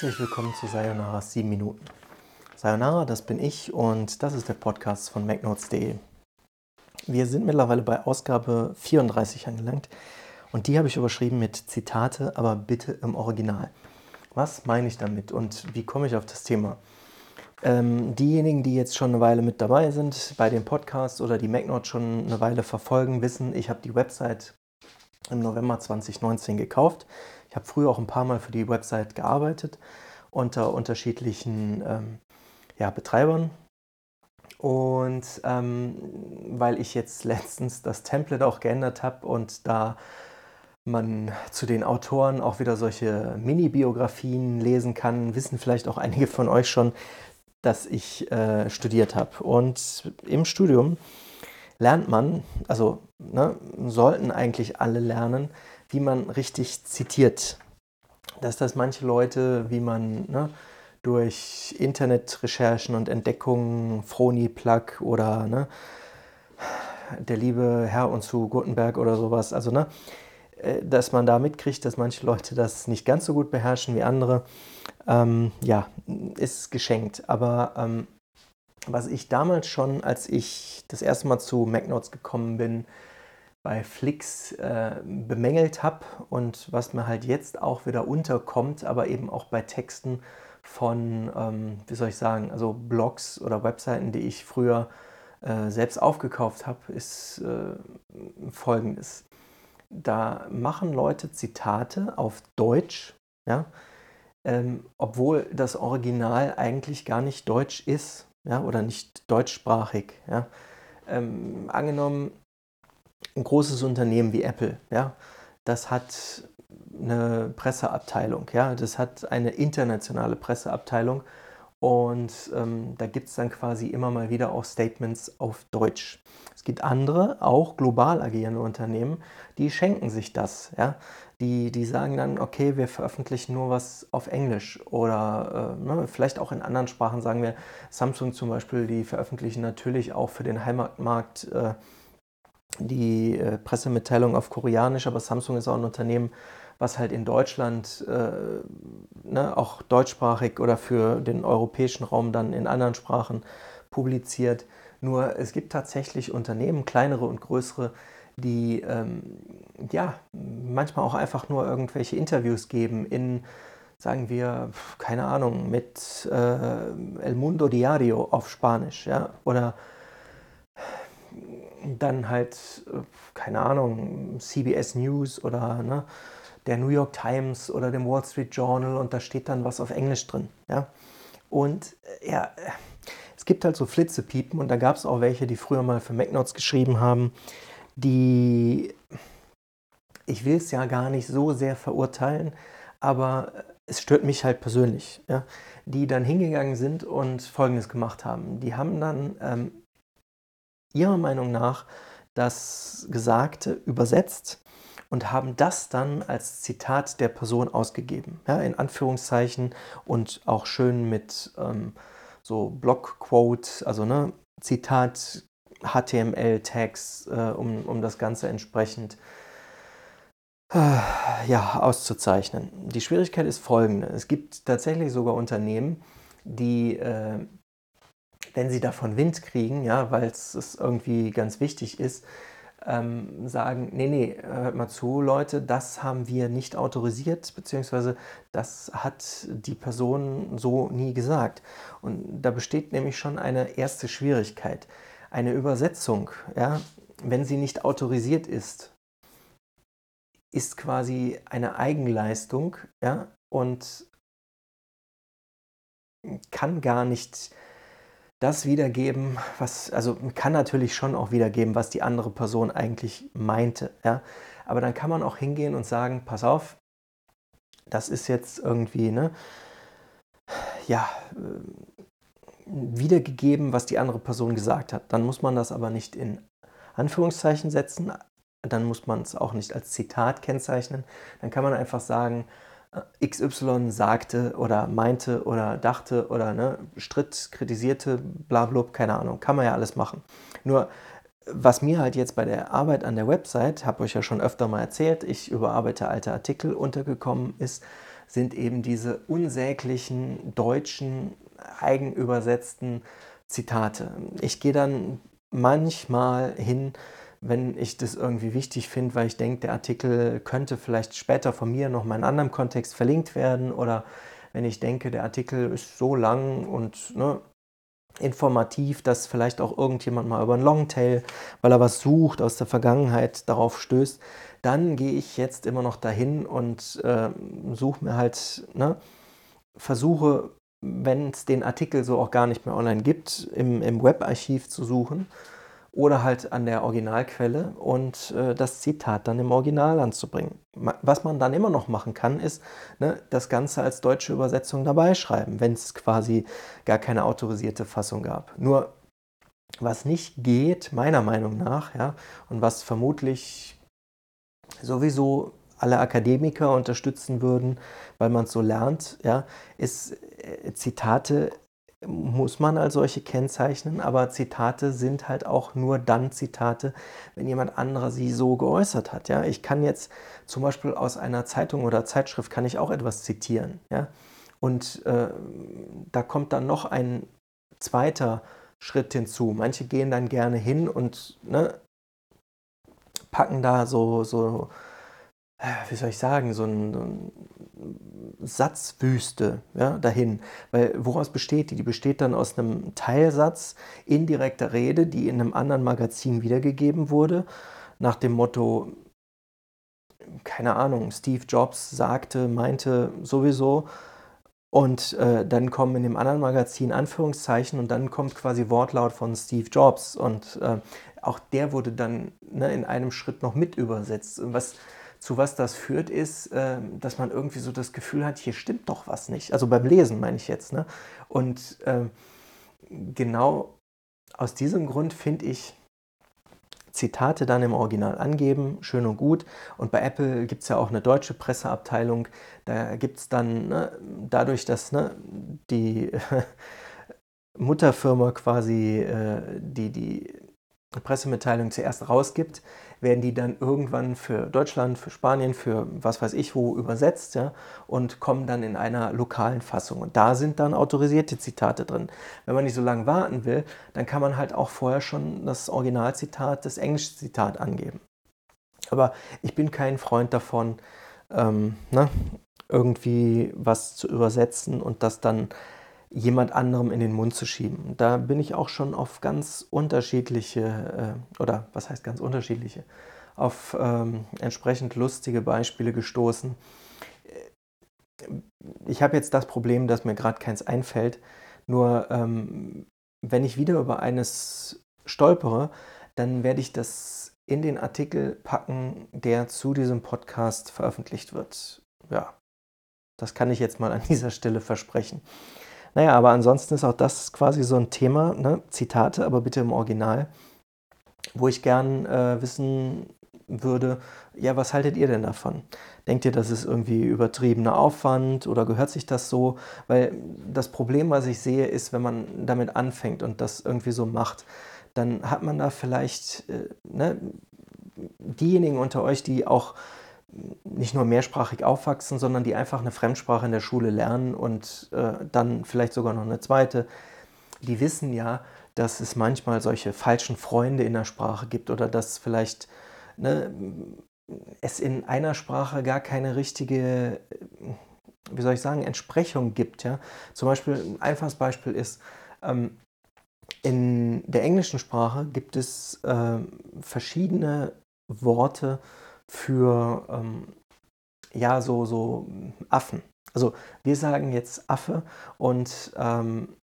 Herzlich willkommen zu Sayonara 7 Minuten. Sayonara, das bin ich und das ist der Podcast von MacNotes.de. Wir sind mittlerweile bei Ausgabe 34 angelangt und die habe ich überschrieben mit Zitate, aber bitte im Original. Was meine ich damit und wie komme ich auf das Thema? Ähm, diejenigen, die jetzt schon eine Weile mit dabei sind bei dem Podcast oder die MacNote schon eine Weile verfolgen, wissen, ich habe die Website im November 2019 gekauft. Ich habe früher auch ein paar Mal für die Website gearbeitet unter unterschiedlichen ähm, ja, Betreibern. Und ähm, weil ich jetzt letztens das Template auch geändert habe und da man zu den Autoren auch wieder solche Mini-Biografien lesen kann, wissen vielleicht auch einige von euch schon, dass ich äh, studiert habe. Und im Studium lernt man, also ne, sollten eigentlich alle lernen, wie man richtig zitiert. Dass das manche Leute, wie man ne, durch Internetrecherchen und Entdeckungen, Froni-Plug oder ne, der liebe Herr und zu Gutenberg oder sowas, also ne, äh, dass man da mitkriegt, dass manche Leute das nicht ganz so gut beherrschen wie andere, ähm, ja, ist geschenkt. Aber ähm, was ich damals schon, als ich das erste Mal zu MacNotes gekommen bin, bei Flix äh, bemängelt habe und was mir halt jetzt auch wieder unterkommt, aber eben auch bei Texten von, ähm, wie soll ich sagen, also Blogs oder Webseiten, die ich früher äh, selbst aufgekauft habe, ist äh, folgendes. Da machen Leute Zitate auf Deutsch, ja, ähm, obwohl das Original eigentlich gar nicht deutsch ist ja, oder nicht deutschsprachig. Ja. Ähm, angenommen, ein großes Unternehmen wie Apple, ja, das hat eine Presseabteilung, ja, das hat eine internationale Presseabteilung und ähm, da gibt es dann quasi immer mal wieder auch Statements auf Deutsch. Es gibt andere, auch global agierende Unternehmen, die schenken sich das. Ja? Die, die sagen dann, okay, wir veröffentlichen nur was auf Englisch oder äh, ne, vielleicht auch in anderen Sprachen, sagen wir, Samsung zum Beispiel, die veröffentlichen natürlich auch für den Heimatmarkt äh, die äh, Pressemitteilung auf Koreanisch, aber Samsung ist auch ein Unternehmen, was halt in Deutschland äh, ne, auch deutschsprachig oder für den europäischen Raum dann in anderen Sprachen publiziert. Nur es gibt tatsächlich Unternehmen, kleinere und größere, die ähm, ja manchmal auch einfach nur irgendwelche Interviews geben in, sagen wir, keine Ahnung, mit äh, El Mundo Diario auf Spanisch, ja, oder dann halt, äh, keine Ahnung, CBS News oder ne, der New York Times oder dem Wall Street Journal und da steht dann was auf Englisch drin. Ja? Und äh, ja, es gibt halt so Flitzepiepen und da gab es auch welche, die früher mal für MacNotes geschrieben haben, die, ich will es ja gar nicht so sehr verurteilen, aber es stört mich halt persönlich, ja? die dann hingegangen sind und Folgendes gemacht haben. Die haben dann ähm, ihrer Meinung nach das Gesagte übersetzt und haben das dann als Zitat der Person ausgegeben, ja, in Anführungszeichen und auch schön mit ähm, so Blockquote, also ne, Zitat HTML-Tags, äh, um, um das Ganze entsprechend äh, ja, auszuzeichnen. Die Schwierigkeit ist folgende. Es gibt tatsächlich sogar Unternehmen, die äh, wenn sie davon Wind kriegen, ja, weil es irgendwie ganz wichtig ist, ähm, sagen, nee, nee, hört mal zu, Leute, das haben wir nicht autorisiert, beziehungsweise das hat die Person so nie gesagt. Und da besteht nämlich schon eine erste Schwierigkeit. Eine Übersetzung, ja, wenn sie nicht autorisiert ist, ist quasi eine Eigenleistung, ja, und kann gar nicht das wiedergeben, was, also kann natürlich schon auch wiedergeben, was die andere Person eigentlich meinte, ja. Aber dann kann man auch hingehen und sagen, pass auf, das ist jetzt irgendwie, ne, ja, äh, wiedergegeben, was die andere Person gesagt hat. Dann muss man das aber nicht in Anführungszeichen setzen, dann muss man es auch nicht als Zitat kennzeichnen. Dann kann man einfach sagen, XY sagte oder meinte oder dachte oder ne, stritt, kritisierte, bla, bla, keine Ahnung, kann man ja alles machen. Nur was mir halt jetzt bei der Arbeit an der Website, habe ich ja schon öfter mal erzählt, ich überarbeite alte Artikel, untergekommen ist, sind eben diese unsäglichen deutschen eigenübersetzten Zitate. Ich gehe dann manchmal hin, wenn ich das irgendwie wichtig finde, weil ich denke, der Artikel könnte vielleicht später von mir noch mal in anderem Kontext verlinkt werden oder wenn ich denke, der Artikel ist so lang und ne, informativ, dass vielleicht auch irgendjemand mal über einen Longtail, weil er was sucht aus der Vergangenheit, darauf stößt, dann gehe ich jetzt immer noch dahin und äh, suche mir halt, ne, versuche, wenn es den Artikel so auch gar nicht mehr online gibt, im, im Webarchiv zu suchen oder halt an der Originalquelle und äh, das Zitat dann im Original anzubringen. Was man dann immer noch machen kann, ist ne, das Ganze als deutsche Übersetzung dabei schreiben, wenn es quasi gar keine autorisierte Fassung gab. Nur was nicht geht, meiner Meinung nach, ja, und was vermutlich sowieso alle Akademiker unterstützen würden, weil man es so lernt, ja, ist äh, Zitate muss man als solche kennzeichnen, aber Zitate sind halt auch nur dann Zitate, wenn jemand anderer sie so geäußert hat. Ja? Ich kann jetzt zum Beispiel aus einer Zeitung oder Zeitschrift kann ich auch etwas zitieren. Ja? Und äh, da kommt dann noch ein zweiter Schritt hinzu. Manche gehen dann gerne hin und ne, packen da so, so wie soll ich sagen, so, ein, so ein Satzwüste ja, dahin. Weil woraus besteht die? Die besteht dann aus einem Teilsatz indirekter Rede, die in einem anderen Magazin wiedergegeben wurde, nach dem Motto, keine Ahnung, Steve Jobs sagte, meinte sowieso, und äh, dann kommen in dem anderen Magazin Anführungszeichen und dann kommt quasi Wortlaut von Steve Jobs und äh, auch der wurde dann ne, in einem Schritt noch mit übersetzt. Was, zu was das führt, ist, äh, dass man irgendwie so das Gefühl hat, hier stimmt doch was nicht. Also beim Lesen meine ich jetzt. Ne? Und äh, genau aus diesem Grund finde ich, Zitate dann im Original angeben, schön und gut. Und bei Apple gibt es ja auch eine deutsche Presseabteilung. Da gibt es dann, ne, dadurch, dass ne, die Mutterfirma quasi äh, die, die Pressemitteilung zuerst rausgibt, werden die dann irgendwann für Deutschland, für Spanien, für was weiß ich wo übersetzt ja, und kommen dann in einer lokalen Fassung. Und da sind dann autorisierte Zitate drin. Wenn man nicht so lange warten will, dann kann man halt auch vorher schon das Originalzitat, das englische Zitat angeben. Aber ich bin kein Freund davon, ähm, ne, irgendwie was zu übersetzen und das dann jemand anderem in den Mund zu schieben. Da bin ich auch schon auf ganz unterschiedliche, äh, oder was heißt ganz unterschiedliche, auf ähm, entsprechend lustige Beispiele gestoßen. Ich habe jetzt das Problem, dass mir gerade keins einfällt. Nur ähm, wenn ich wieder über eines stolpere, dann werde ich das in den Artikel packen, der zu diesem Podcast veröffentlicht wird. Ja, das kann ich jetzt mal an dieser Stelle versprechen. Naja, aber ansonsten ist auch das quasi so ein Thema, ne? Zitate, aber bitte im Original, wo ich gern äh, wissen würde, ja, was haltet ihr denn davon? Denkt ihr, das ist irgendwie übertriebener Aufwand oder gehört sich das so? Weil das Problem, was ich sehe, ist, wenn man damit anfängt und das irgendwie so macht, dann hat man da vielleicht äh, ne, diejenigen unter euch, die auch nicht nur mehrsprachig aufwachsen, sondern die einfach eine Fremdsprache in der Schule lernen und äh, dann vielleicht sogar noch eine zweite, die wissen ja, dass es manchmal solche falschen Freunde in der Sprache gibt oder dass vielleicht ne, es in einer Sprache gar keine richtige, wie soll ich sagen, Entsprechung gibt. Ja? Zum Beispiel, ein einfaches Beispiel ist, ähm, in der englischen Sprache gibt es äh, verschiedene Worte, für ähm, ja, so, so Affen. Also wir sagen jetzt Affe und, ähm,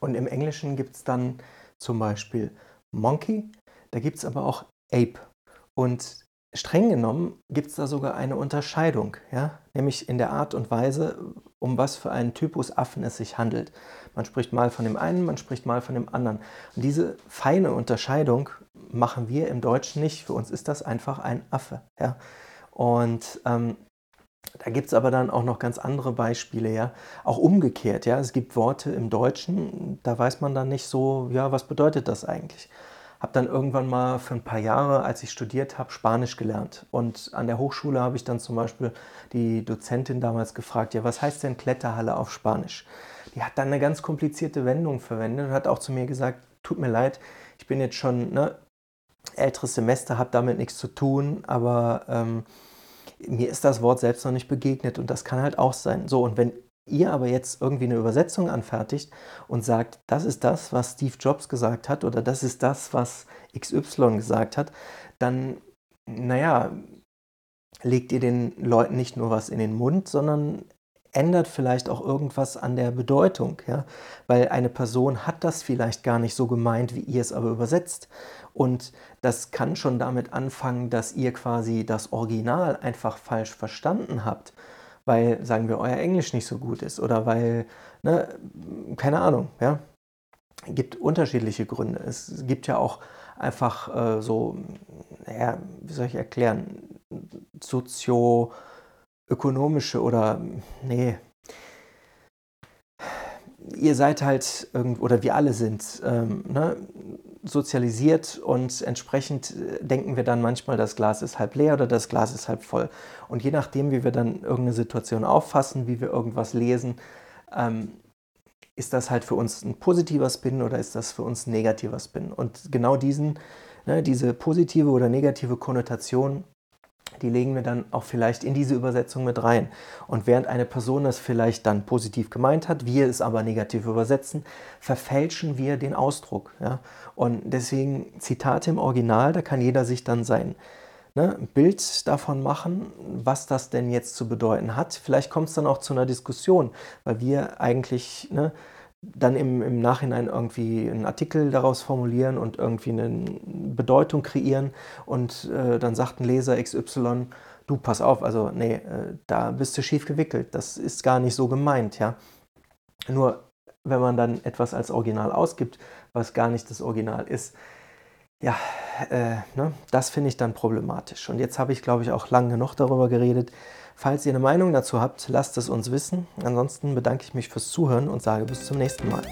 und im Englischen gibt es dann zum Beispiel Monkey, da gibt es aber auch Ape. Und streng genommen gibt es da sogar eine Unterscheidung, ja? nämlich in der Art und Weise, um was für einen Typus Affen es sich handelt. Man spricht mal von dem einen, man spricht mal von dem anderen. Und diese feine Unterscheidung machen wir im Deutschen nicht. Für uns ist das einfach ein Affe. Ja? Und ähm, da gibt es aber dann auch noch ganz andere Beispiele, ja. Auch umgekehrt, ja. Es gibt Worte im Deutschen, da weiß man dann nicht so, ja, was bedeutet das eigentlich? habe dann irgendwann mal für ein paar Jahre, als ich studiert habe, Spanisch gelernt. Und an der Hochschule habe ich dann zum Beispiel die Dozentin damals gefragt, ja, was heißt denn Kletterhalle auf Spanisch? Die hat dann eine ganz komplizierte Wendung verwendet und hat auch zu mir gesagt, tut mir leid, ich bin jetzt schon ne, älteres Semester, habe damit nichts zu tun, aber ähm, mir ist das Wort selbst noch nicht begegnet und das kann halt auch sein. So, und wenn ihr aber jetzt irgendwie eine Übersetzung anfertigt und sagt, das ist das, was Steve Jobs gesagt hat oder das ist das, was XY gesagt hat, dann, naja, legt ihr den Leuten nicht nur was in den Mund, sondern ändert vielleicht auch irgendwas an der Bedeutung, ja? weil eine Person hat das vielleicht gar nicht so gemeint, wie ihr es aber übersetzt. Und das kann schon damit anfangen, dass ihr quasi das Original einfach falsch verstanden habt, weil, sagen wir, euer Englisch nicht so gut ist oder weil, ne, keine Ahnung, ja. Gibt unterschiedliche Gründe. Es gibt ja auch einfach äh, so, naja, wie soll ich erklären, sozioökonomische oder, nee, ihr seid halt, oder wir alle sind, ähm, ne, sozialisiert und entsprechend äh, denken wir dann manchmal, das Glas ist halb leer oder das Glas ist halb voll. Und je nachdem, wie wir dann irgendeine Situation auffassen, wie wir irgendwas lesen, ähm, ist das halt für uns ein positiver Spin oder ist das für uns ein negativer Spin? Und genau diesen, ne, diese positive oder negative Konnotation die legen wir dann auch vielleicht in diese Übersetzung mit rein. Und während eine Person das vielleicht dann positiv gemeint hat, wir es aber negativ übersetzen, verfälschen wir den Ausdruck. Ja? Und deswegen Zitate im Original, da kann jeder sich dann sein ne, Bild davon machen, was das denn jetzt zu bedeuten hat. Vielleicht kommt es dann auch zu einer Diskussion, weil wir eigentlich ne, dann im, im Nachhinein irgendwie einen Artikel daraus formulieren und irgendwie eine Bedeutung kreieren und äh, dann sagt ein Leser XY, du pass auf, also nee, äh, da bist du schief gewickelt, das ist gar nicht so gemeint, ja. Nur wenn man dann etwas als Original ausgibt, was gar nicht das Original ist, ja, äh, ne, das finde ich dann problematisch. Und jetzt habe ich, glaube ich, auch lange genug darüber geredet. Falls ihr eine Meinung dazu habt, lasst es uns wissen. Ansonsten bedanke ich mich fürs Zuhören und sage bis zum nächsten Mal.